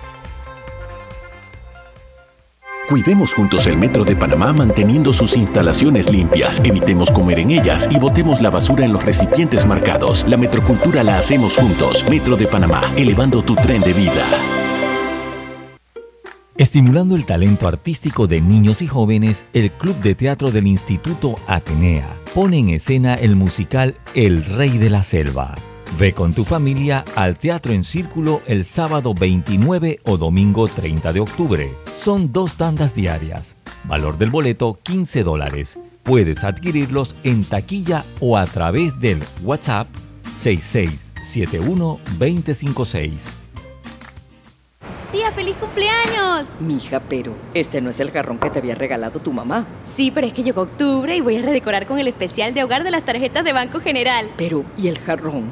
Cuidemos juntos el Metro de Panamá manteniendo sus instalaciones limpias, evitemos comer en ellas y botemos la basura en los recipientes marcados. La metrocultura la hacemos juntos. Metro de Panamá, elevando tu tren de vida. Estimulando el talento artístico de niños y jóvenes, el Club de Teatro del Instituto Atenea pone en escena el musical El Rey de la Selva. Ve con tu familia al Teatro en Círculo el sábado 29 o domingo 30 de octubre. Son dos tandas diarias. Valor del boleto 15 dólares. Puedes adquirirlos en taquilla o a través del WhatsApp 6671 256. Tía, feliz cumpleaños. Mija, pero este no es el jarrón que te había regalado tu mamá. Sí, pero es que llegó octubre y voy a redecorar con el especial de hogar de las tarjetas de Banco General. Pero, ¿y el jarrón?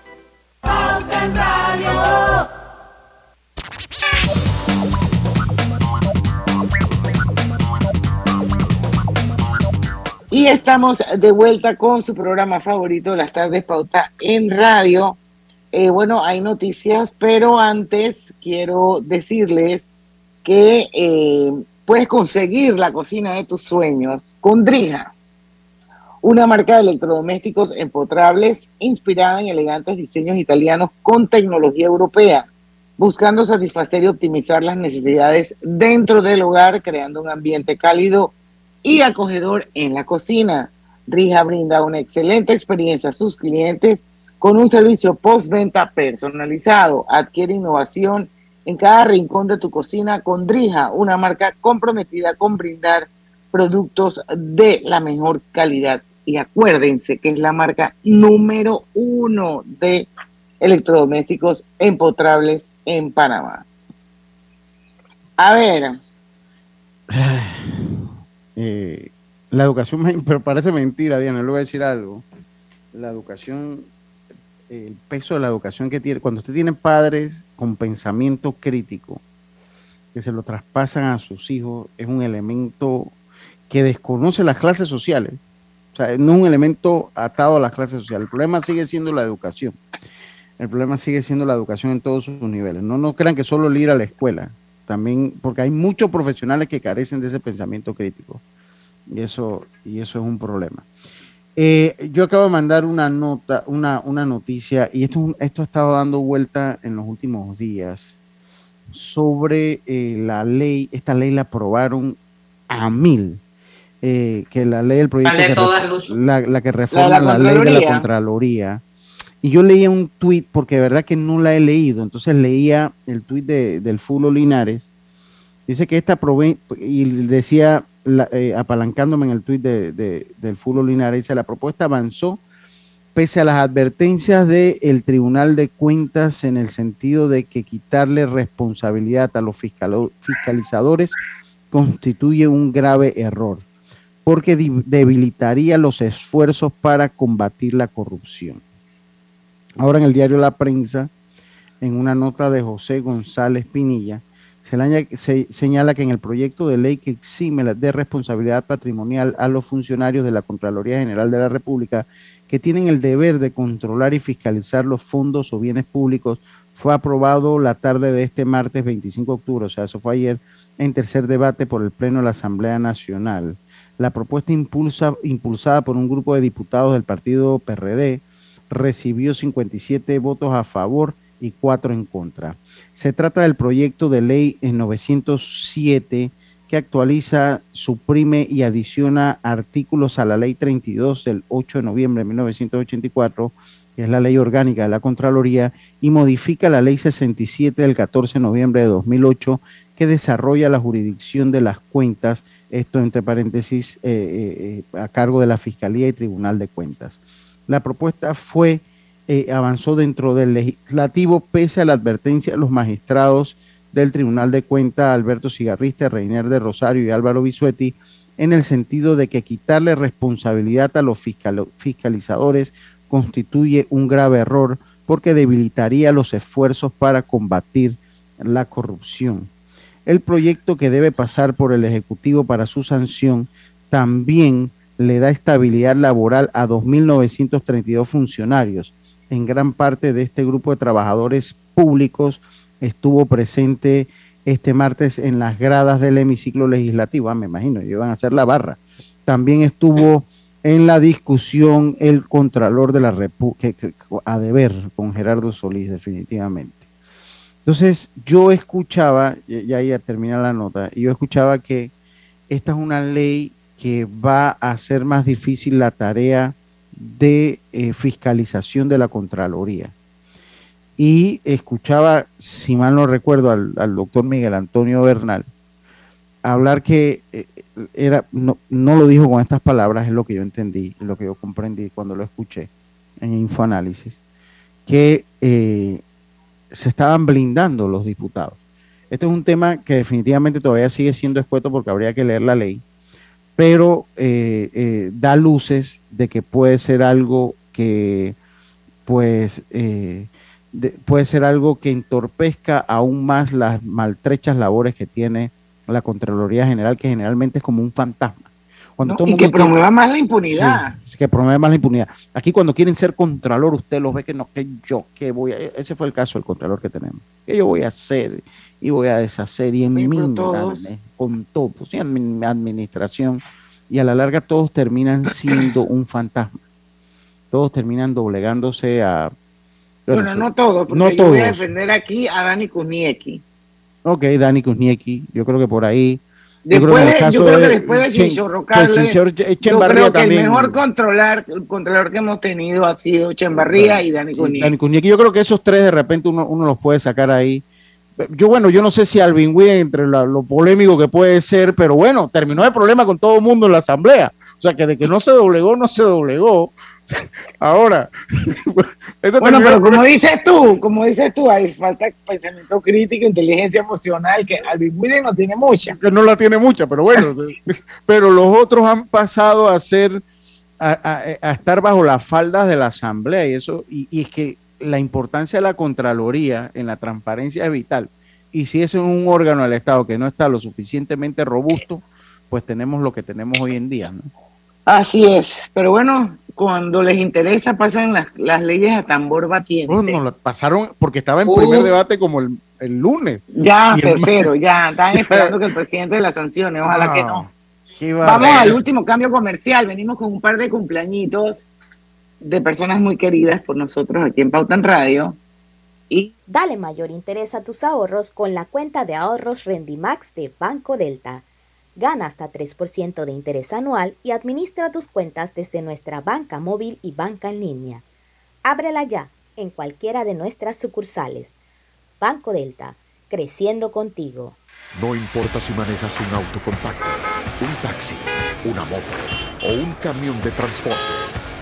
Estamos de vuelta con su programa favorito, Las Tardes Pauta en Radio. eh, bueno, hay noticias, pero antes quiero decirles que eh, puedes conseguir la cocina de tus sueños con Drija, una marca de electrodomésticos empotrables inspirada en elegantes diseños italianos con tecnología europea, buscando satisfacer y optimizar las necesidades dentro del hogar, creando un ambiente cálido y acogedor en la cocina. Rija brinda una excelente experiencia a sus clientes con un servicio postventa personalizado. Adquiere innovación en cada rincón de tu cocina con Drija, una marca comprometida con brindar productos de la mejor calidad. Y acuérdense que es la marca número uno de electrodomésticos empotrables en Panamá. A ver. Eh, la educación, pero parece mentira, Diana, le voy a decir algo. La educación el peso de la educación que tiene, cuando usted tiene padres con pensamiento crítico, que se lo traspasan a sus hijos, es un elemento que desconoce las clases sociales. O sea, no es un elemento atado a las clases sociales. El problema sigue siendo la educación. El problema sigue siendo la educación en todos sus niveles. No, no crean que solo el ir a la escuela. También, porque hay muchos profesionales que carecen de ese pensamiento crítico. Y eso, y eso es un problema. Eh, yo acabo de mandar una nota, una, una noticia, y esto, esto ha estado dando vuelta en los últimos días sobre eh, la ley, esta ley la aprobaron a mil, eh, que la ley del proyecto, que la, que reforma la, ley de la Contraloría. Y yo leía un tuit, porque de verdad que no la he leído, entonces leía el tuit de, del Fulo Linares, dice que esta y decía, eh, apalancándome en el tuit de, del Fulo Linares, dice, la propuesta avanzó pese a las advertencias del Tribunal de Cuentas en el sentido de que quitarle responsabilidad a los fiscalizadores constituye un grave error, porque debilitaría los esfuerzos para combatir la corrupción. Ahora en el diario La Prensa, en una nota de José González Pinilla, se, señala que en el proyecto de ley que exime de responsabilidad patrimonial a los funcionarios de la Contraloría General de la República que tienen el deber de controlar y fiscalizar los fondos o bienes públicos fue aprobado la tarde de este martes 25 de octubre, o sea, eso fue ayer, en tercer debate por el Pleno de la Asamblea Nacional. La propuesta impulsa, impulsada por un grupo de diputados del partido PRD recibió 57 votos a favor y 4 en contra. Se trata del proyecto de ley en 907 que actualiza, suprime y adiciona artículos a la ley 32 del 8 de noviembre de 1984, que es la ley orgánica de la Contraloría, y modifica la ley 67 del 14 de noviembre de 2008, que desarrolla la jurisdicción de las cuentas, esto entre paréntesis, eh, eh, eh, a cargo de la Fiscalía y Tribunal de Cuentas. La propuesta fue eh, avanzó dentro del legislativo pese a la advertencia de los magistrados del Tribunal de Cuentas, Alberto Cigarrista, Reiner de Rosario y Álvaro Bisuetti, en el sentido de que quitarle responsabilidad a los fiscalizadores constituye un grave error porque debilitaría los esfuerzos para combatir la corrupción. El proyecto que debe pasar por el Ejecutivo para su sanción también le da estabilidad laboral a 2.932 funcionarios, en gran parte de este grupo de trabajadores públicos estuvo presente este martes en las gradas del hemiciclo legislativo, ah, me imagino, iban a hacer la barra. También estuvo en la discusión el Contralor de la República, a deber con Gerardo Solís, definitivamente. Entonces, yo escuchaba, ya ya termina la nota, y yo escuchaba que esta es una ley que va a hacer más difícil la tarea de eh, fiscalización de la Contraloría. Y escuchaba, si mal no recuerdo, al, doctor Miguel Antonio Bernal hablar que eh, era, no, no, lo dijo con estas palabras, es lo que yo entendí, lo que yo comprendí cuando lo escuché en Infoanálisis, que eh, se estaban blindando los diputados. Este es un tema que definitivamente todavía sigue siendo escueto porque habría que leer la ley, pero eh, eh, da luces de que puede ser algo que, pues, eh, puede ser algo que entorpezca aún más las maltrechas labores que tiene la Contraloría General, que generalmente es como un fantasma. Cuando y que promueva más la impunidad. que promueve más la impunidad. Aquí cuando quieren ser contralor, usted los ve que no, que yo, que voy a, ese fue el caso del contralor que tenemos, que yo voy a hacer y voy a deshacer y en mi con todo, pues, administración y a la larga todos terminan siendo un fantasma. Todos terminan doblegándose a... Bueno, no todos, porque no yo voy a defender aquí a Dani Kuzniecki. Ok, Dani Kuzniecki, yo creo que por ahí Después, yo creo que, después de Chinchorro Carles, yo creo que el mejor controlar, el controlador que hemos tenido ha sido Chembarría y Dani Cunique. Yo creo que esos tres de repente uno, uno, los puede sacar ahí. Yo, bueno, yo no sé si Alvin Wynn, entre lo polémico que puede ser, pero bueno, terminó el problema con todo el mundo en la asamblea. O sea, que de que no se doblegó, no se doblegó. Ahora, bueno, pero como dices tú, como dices tú, hay falta pensamiento crítico, inteligencia emocional, que Alvin Williams no tiene mucha. Que no la tiene mucha, pero bueno, pero los otros han pasado a ser, a, estar bajo las faldas de la asamblea y eso, y, y, es que la importancia de la Contraloría en la transparencia es vital. Y si eso es un órgano del Estado que no está lo suficientemente robusto, pues tenemos lo que tenemos hoy en día, ¿no? Así es, pero bueno, cuando les interesa pasan las, leyes a tambor batiente. No, pasaron porque estaba en primer debate como el, lunes. Ya, tercero, ya, estaban esperando que el presidente de las sanciones, ojalá que no. Vamos al último cambio comercial, venimos con un par de cumpleañitos de personas muy queridas por nosotros aquí en Pauta en Radio. Y Dale mayor interés a tus ahorros con la cuenta de ahorros Rendimax de Banco Delta Gana hasta 3% de interés anual y administra tus cuentas desde nuestra banca móvil y banca en línea. Ábrela ya en cualquiera de nuestras sucursales. Banco Delta, creciendo contigo. No importa si manejas un auto compacto, un taxi, una moto o un camión de transporte.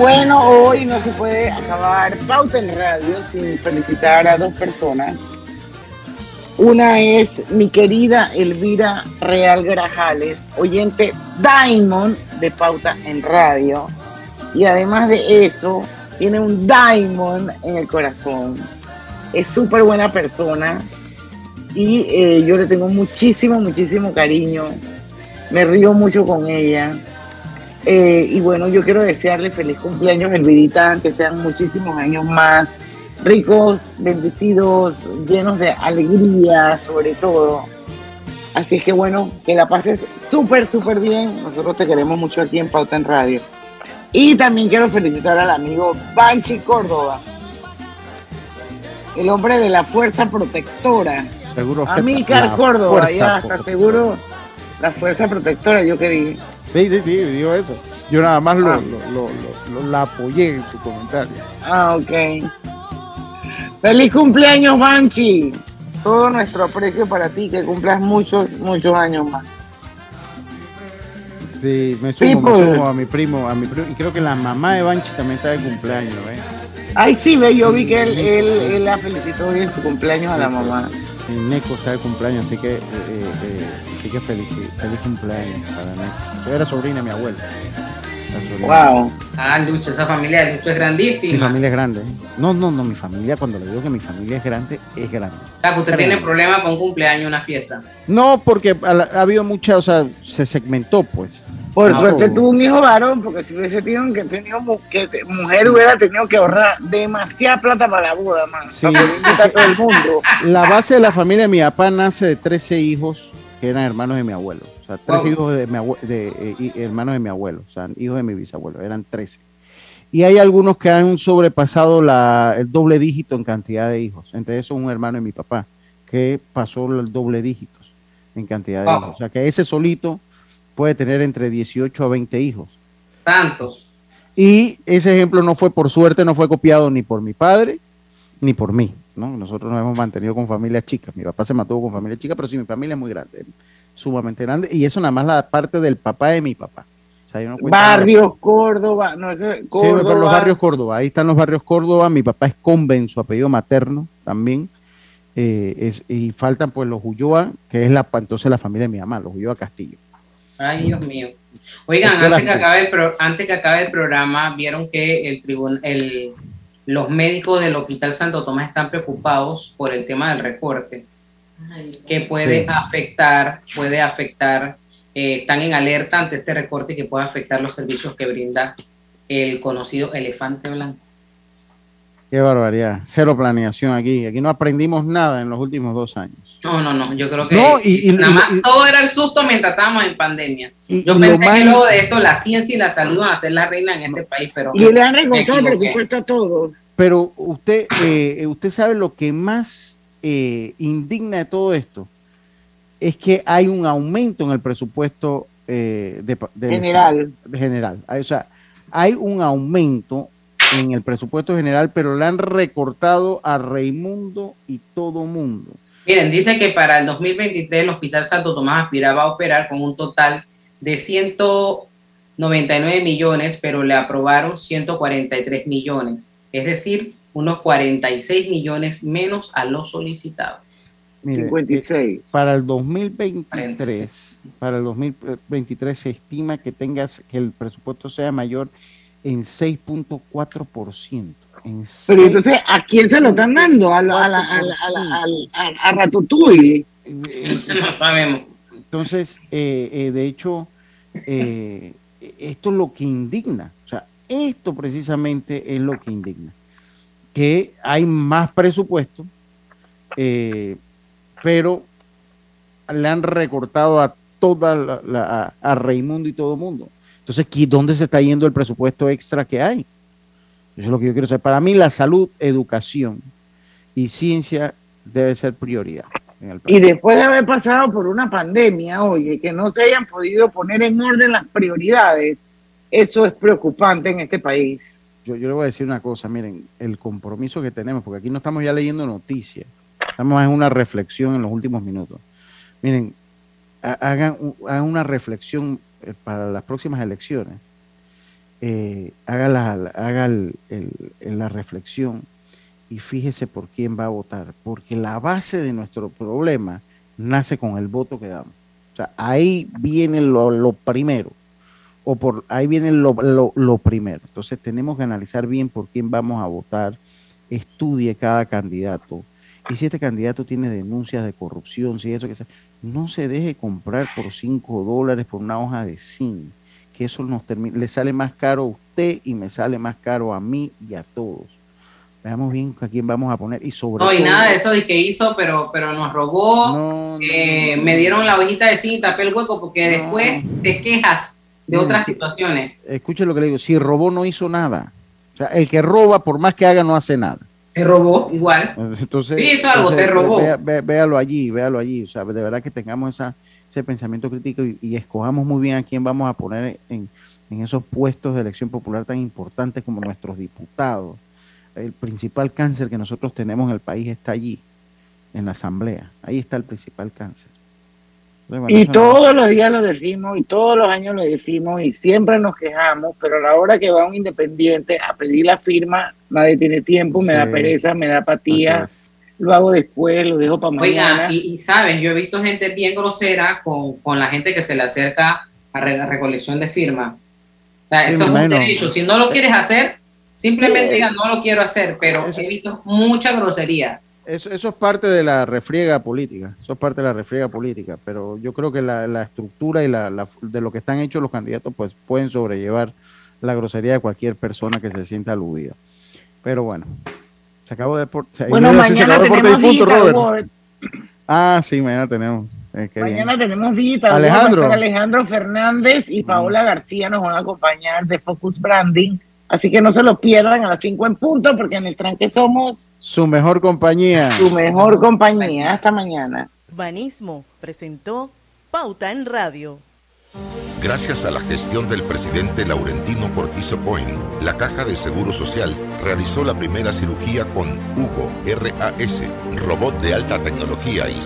Bueno, hoy no se puede acabar Pauta en Radio sin felicitar a dos personas. Una es mi querida Elvira Real Grajales, oyente Diamond de Pauta en Radio. Y además de eso, tiene un Diamond en el corazón. Es súper buena persona y eh, yo le tengo muchísimo, muchísimo cariño Me río mucho con ella. Eh, y bueno, yo quiero desearle feliz cumpleaños, Elvidita, que sean muchísimos años más ricos, bendecidos, llenos de alegría, sobre todo. Así es que bueno, que la pases súper, súper bien. Nosotros te queremos mucho aquí en Pauta en Radio. Y también quiero felicitar al amigo Banchi Córdoba, el hombre de la fuerza protectora. Seguro Amícar Córdoba, ya está protectora. seguro. La fuerza protectora, yo que dije. Sí, sí, sí, digo eso. Yo nada más lo, Ah. lo- lo- lo- la apoyé en tu comentario. Ah, ok. Feliz cumpleaños, Banchi. Todo nuestro aprecio para ti, que cumplas muchos, muchos años más. Sí, me sumo, me sumo a mi primo, a mi primo. Y creo que la mamá de Banchi también está de cumpleaños, ¿eh? Ay, sí, ve, yo vi que él, él, él la felicitó hoy en su cumpleaños a la mamá. El Neco está de cumpleaños, así que, eh, eh, así que feliz, feliz cumpleaños para. Yo era sobrina de mi abuela. Wow. Ah, Lucho, esa familia de Lucho es Mi grandísima. familia es grande. No, no, no, mi familia, cuando le digo que mi familia es grande, es grande. O sea, que usted tiene problemas para un cumpleaños, una fiesta. No, porque ha, ha habido mucha, o sea, se segmentó, pues. Por Ah, suerte oh. tuvo un hijo varón, porque si hubiese tenido que tenido que mujer hubiera tenido que ahorrar demasiada plata para la boda, man. Sí. Todo el mundo. La base de la familia de mi papá nace de 13 hijos que eran hermanos de mi abuelo. O sea, 13 Wow. hijos de, mi abue- de eh, hermanos de mi abuelo. O sea, hijos de mi bisabuelo. Eran 13. Y hay algunos que han sobrepasado la, el doble dígito en cantidad de hijos. Entre esos un hermano de mi papá que pasó el doble dígito en cantidad de Wow. hijos. O sea, que ese solito puede tener entre 18 a 20 hijos. Santos. Y ese ejemplo no fue por suerte, no fue copiado ni por mi padre ni por mí. ¿No? Nosotros nos hemos mantenido con familias chicas. Mi papá se mantuvo con familia chica, pero sí, mi familia es muy grande, sumamente grande. Y eso nada más la parte del papá de mi papá. O sea, no. Barrios, Córdoba, no sé, Sí, Córdoba. pero los barrios Córdoba, ahí están los barrios Córdoba. Mi papá es Conven, su apellido materno también. Eh, es- y faltan pues los Ulloa, que es la entonces la familia de mi mamá, los Ulloa Castillo. Ay, Dios mío. Oigan, antes que, acabe el pro- antes que acabe el programa, vieron que el tribun el, los médicos del Hospital Santo Tomás están preocupados por el tema del recorte, que puede Sí. afectar, puede afectar, eh, están en alerta ante este recorte que puede afectar los servicios que brinda el conocido elefante blanco. Qué barbaridad. Cero planeación aquí. Aquí no aprendimos nada en los últimos dos años. No, no, no, yo creo que No, y- y- nada más y- todo era el susto mientras estábamos en pandemia. Y- yo pensé que luego de esto la ciencia y la salud van a ser la reina en este país, pero Y le han recortado el presupuesto a todos. Pero usted, eh, usted sabe lo que más eh, indigna de todo esto es que hay un aumento en el presupuesto eh, de, General. de general. Hay- O sea, hay un aumento en el presupuesto general, pero le han recortado a Raimundo y todo mundo. Miren, dice que para el 2023 el Hospital Santo Tomás aspiraba a operar con un total de 199 millones, pero le aprobaron 143 millones, es decir, unos 46 millones menos a lo solicitado. Mire, 56. eh, Para el 2023, para el 2023 se estima que tengas que el presupuesto sea mayor en 6.4%. En Pero entonces, ¿a quién se lo están dando? A, la- a, la- a, la- a, a- a Ratatouille. No sabemos. Entonces, eh, eh, de hecho, eh, esto es lo que indigna. O sea, esto precisamente es lo que indigna. Que hay más presupuesto, eh, pero le han recortado a toda la, la- a, a Raimundo y todo el mundo. Entonces, ¿qui- ¿dónde se está yendo el presupuesto extra que hay? Eso es lo que yo quiero saber. Para mí, la salud, educación y ciencia debe ser prioridad. en el país. Y después de haber pasado por una pandemia, oye, que no se hayan podido poner en orden las prioridades, eso es preocupante en este país. yo, yo le voy a decir una cosa, miren, el compromiso que tenemos, porque aquí no estamos ya leyendo noticias, estamos en una reflexión en los últimos minutos. Miren, ha- hagan, hagan una reflexión eh, para las próximas elecciones. Eh, haga la, haga el- la reflexión y fíjese por quién va a votar, porque la base de nuestro problema nace con el voto que damos. O sea, ahí viene lo, lo primero o por ahí viene lo, lo- lo primero. Entonces tenemos que analizar bien por quién vamos a votar, estudie cada candidato y si este candidato tiene denuncias de corrupción, si eso que sea, no se deje comprar por 5 dólares por una hoja de zinc, que eso nos le sale más caro a usted y me sale más caro a mí y a todos. Veamos bien a quién vamos a poner y sobre No, y nada de eso de que hizo, pero, pero nos robó, eh, me dieron la hojita de tapé el hueco, porque después te quejas de otras situaciones. Escuche lo que le digo, si robó no hizo nada. O sea, el que roba, por más que haga, no hace nada. Te robó igual. Entonces, sí, eso algo, te robó. véalo allí, véalo allí. O sea, de verdad que tengamos esa, ese pensamiento crítico y, escojamos muy bien a quién vamos a poner en, en esos puestos de elección popular tan importantes como nuestros diputados. El principal cáncer que nosotros tenemos en el país está allí, en la asamblea. Ahí está el principal cáncer y todos los días lo decimos y todos los años lo decimos y siempre nos quejamos, pero a la hora que va un independiente a pedir la firma, nadie tiene tiempo, me da pereza, me da apatía, lo hago después, lo dejo para mañana. Oiga, y, sabes, yo he visto gente bien grosera con, con la gente que se le acerca a la recolección de firmas. O sea, eso es un derecho. Si no lo quieres hacer, simplemente diga no lo quiero hacer, pero he visto mucha grosería. Eso, eso, es parte de la refriega política, eso es parte de la refriega política, pero yo creo que la, la estructura y la, la, de lo que están hechos los candidatos pues pueden sobrellevar la grosería de cualquier persona que se sienta aludida. Pero bueno, se acabó de... bueno, mañana tenemos Ah, sí, mañana tenemos. Eh, mañana tenemos digital. Alejandro. Alejandro Fernández y Paola García nos van a acompañar de Focus Branding Así que no se lo pierdan a las 5 en punto, porque en el tranque somos su mejor compañía. Su mejor compañía. Hasta mañana. Banismo presentó Pauta en Radio. Gracias a la gestión del presidente Laurentino Cortizo Cohen, la Caja de Seguro Social realizó la primera cirugía con Hugo RAS, robot de alta tecnología y